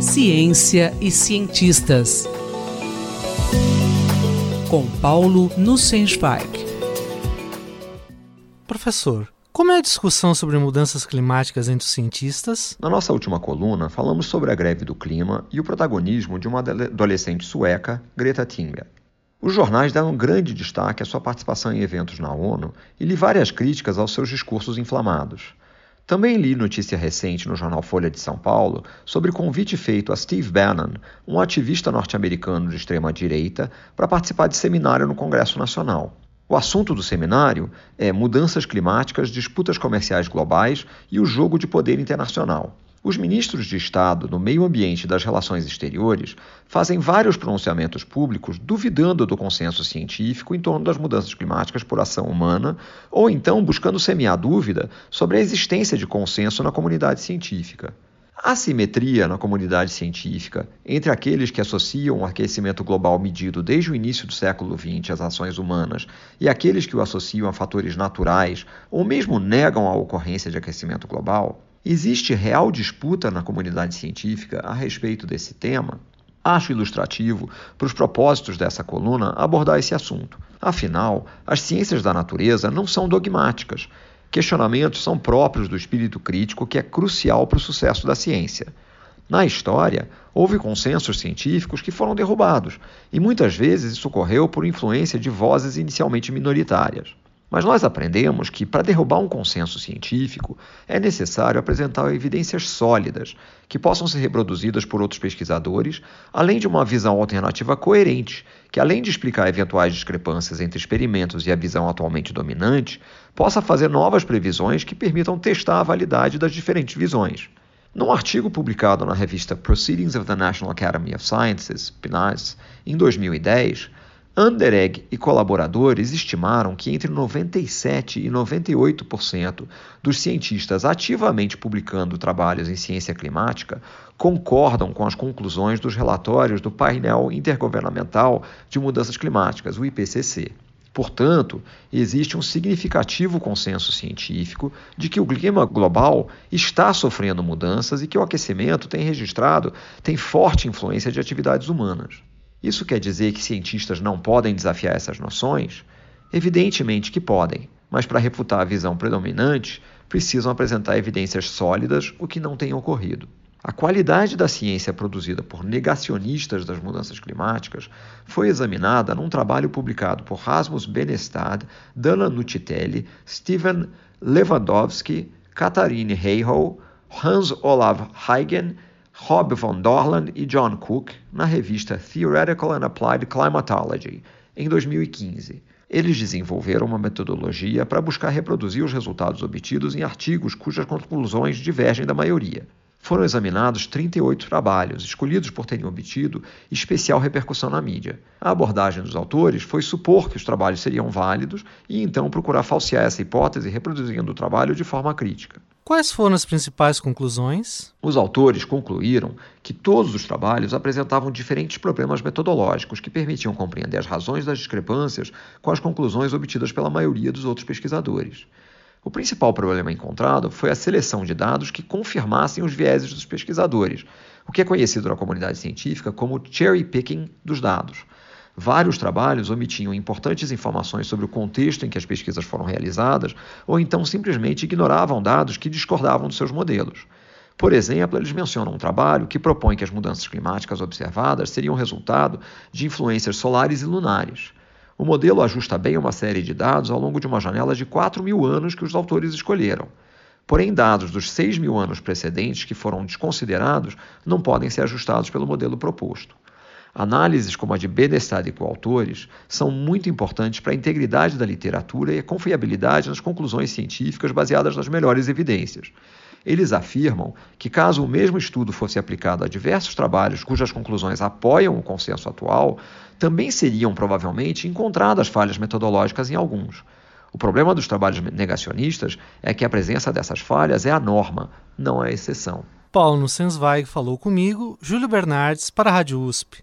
Ciência e cientistas. Com Paulo Nussensweig. Professor, como é a discussão sobre mudanças climáticas entre os cientistas? Na nossa última coluna, falamos sobre a greve do clima e o protagonismo de uma adolescente sueca, Greta Thunberg. Os jornais deram grande destaque à sua participação em eventos na ONU e li várias críticas aos seus discursos inflamados. Também li notícia recente no jornal Folha de São Paulo sobre convite feito a Steve Bannon, um ativista norte-americano de extrema-direita, para participar de seminário no Congresso Nacional. O assunto do seminário é mudanças climáticas, disputas comerciais globais e o jogo de poder internacional. Os ministros de Estado no meio ambiente e das relações exteriores fazem vários pronunciamentos públicos duvidando do consenso científico em torno das mudanças climáticas por ação humana, ou então buscando semear dúvida sobre a existência de consenso na comunidade científica. A simetria na comunidade científica entre aqueles que associam o aquecimento global medido desde o início do século XX às ações humanas e aqueles que o associam a fatores naturais ou mesmo negam a ocorrência de aquecimento global Existe real disputa na comunidade científica a respeito desse tema? Acho ilustrativo, para os propósitos dessa coluna, abordar esse assunto. Afinal, as ciências da natureza não são dogmáticas. Questionamentos são próprios do espírito crítico que é crucial para o sucesso da ciência. Na história, houve consensos científicos que foram derrubados, e muitas vezes isso ocorreu por influência de vozes inicialmente minoritárias. Mas nós aprendemos que, para derrubar um consenso científico, é necessário apresentar evidências sólidas, que possam ser reproduzidas por outros pesquisadores, além de uma visão alternativa coerente, que, além de explicar eventuais discrepâncias entre experimentos e a visão atualmente dominante, possa fazer novas previsões que permitam testar a validade das diferentes visões. Num artigo publicado na revista Proceedings of the National Academy of Sciences, PNAS, em 2010, Anderegg e colaboradores estimaram que entre 97% e 98% dos cientistas ativamente publicando trabalhos em ciência climática concordam com as conclusões dos relatórios do Painel Intergovernamental de Mudanças Climáticas, o IPCC. Portanto, existe um significativo consenso científico de que o clima global está sofrendo mudanças e que o aquecimento tem registrado tem forte influência de atividades humanas. Isso quer dizer que cientistas não podem desafiar essas noções? Evidentemente que podem, mas para refutar a visão predominante, precisam apresentar evidências sólidas, o que não tem ocorrido. A qualidade da ciência produzida por negacionistas das mudanças climáticas foi examinada num trabalho publicado por Rasmus Benestad, Dana Nucitelli, Steven Lewandowski, Katharine Heihow, Hans Olav Huygen Rob von Dorland e John Cook na revista Theoretical and Applied Climatology, em 2015. Eles desenvolveram uma metodologia para buscar reproduzir os resultados obtidos em artigos cujas conclusões divergem da maioria. Foram examinados 38 trabalhos, escolhidos por terem obtido especial repercussão na mídia. A abordagem dos autores foi supor que os trabalhos seriam válidos e então procurar falsear essa hipótese reproduzindo o trabalho de forma crítica. Quais foram as principais conclusões? Os autores concluíram que todos os trabalhos apresentavam diferentes problemas metodológicos que permitiam compreender as razões das discrepâncias com as conclusões obtidas pela maioria dos outros pesquisadores. O principal problema encontrado foi a seleção de dados que confirmassem os vieses dos pesquisadores, o que é conhecido na comunidade científica como cherry picking dos dados. Vários trabalhos omitiam importantes informações sobre o contexto em que as pesquisas foram realizadas, ou então simplesmente ignoravam dados que discordavam dos seus modelos. Por exemplo, eles mencionam um trabalho que propõe que as mudanças climáticas observadas seriam resultado de influências solares e lunares. O modelo ajusta bem uma série de dados ao longo de uma janela de 4 mil anos que os autores escolheram. Porém, dados dos 6 mil anos precedentes que foram desconsiderados não podem ser ajustados pelo modelo proposto. Análises como a de Benestad e coautores são muito importantes para a integridade da literatura e a confiabilidade nas conclusões científicas baseadas nas melhores evidências. Eles afirmam que, caso o mesmo estudo fosse aplicado a diversos trabalhos cujas conclusões apoiam o consenso atual, também seriam provavelmente encontradas falhas metodológicas em alguns. O problema dos trabalhos negacionistas é que a presença dessas falhas é a norma, não a exceção. Paulo Sensweig falou comigo, Júlio Bernardes, para a Rádio USP.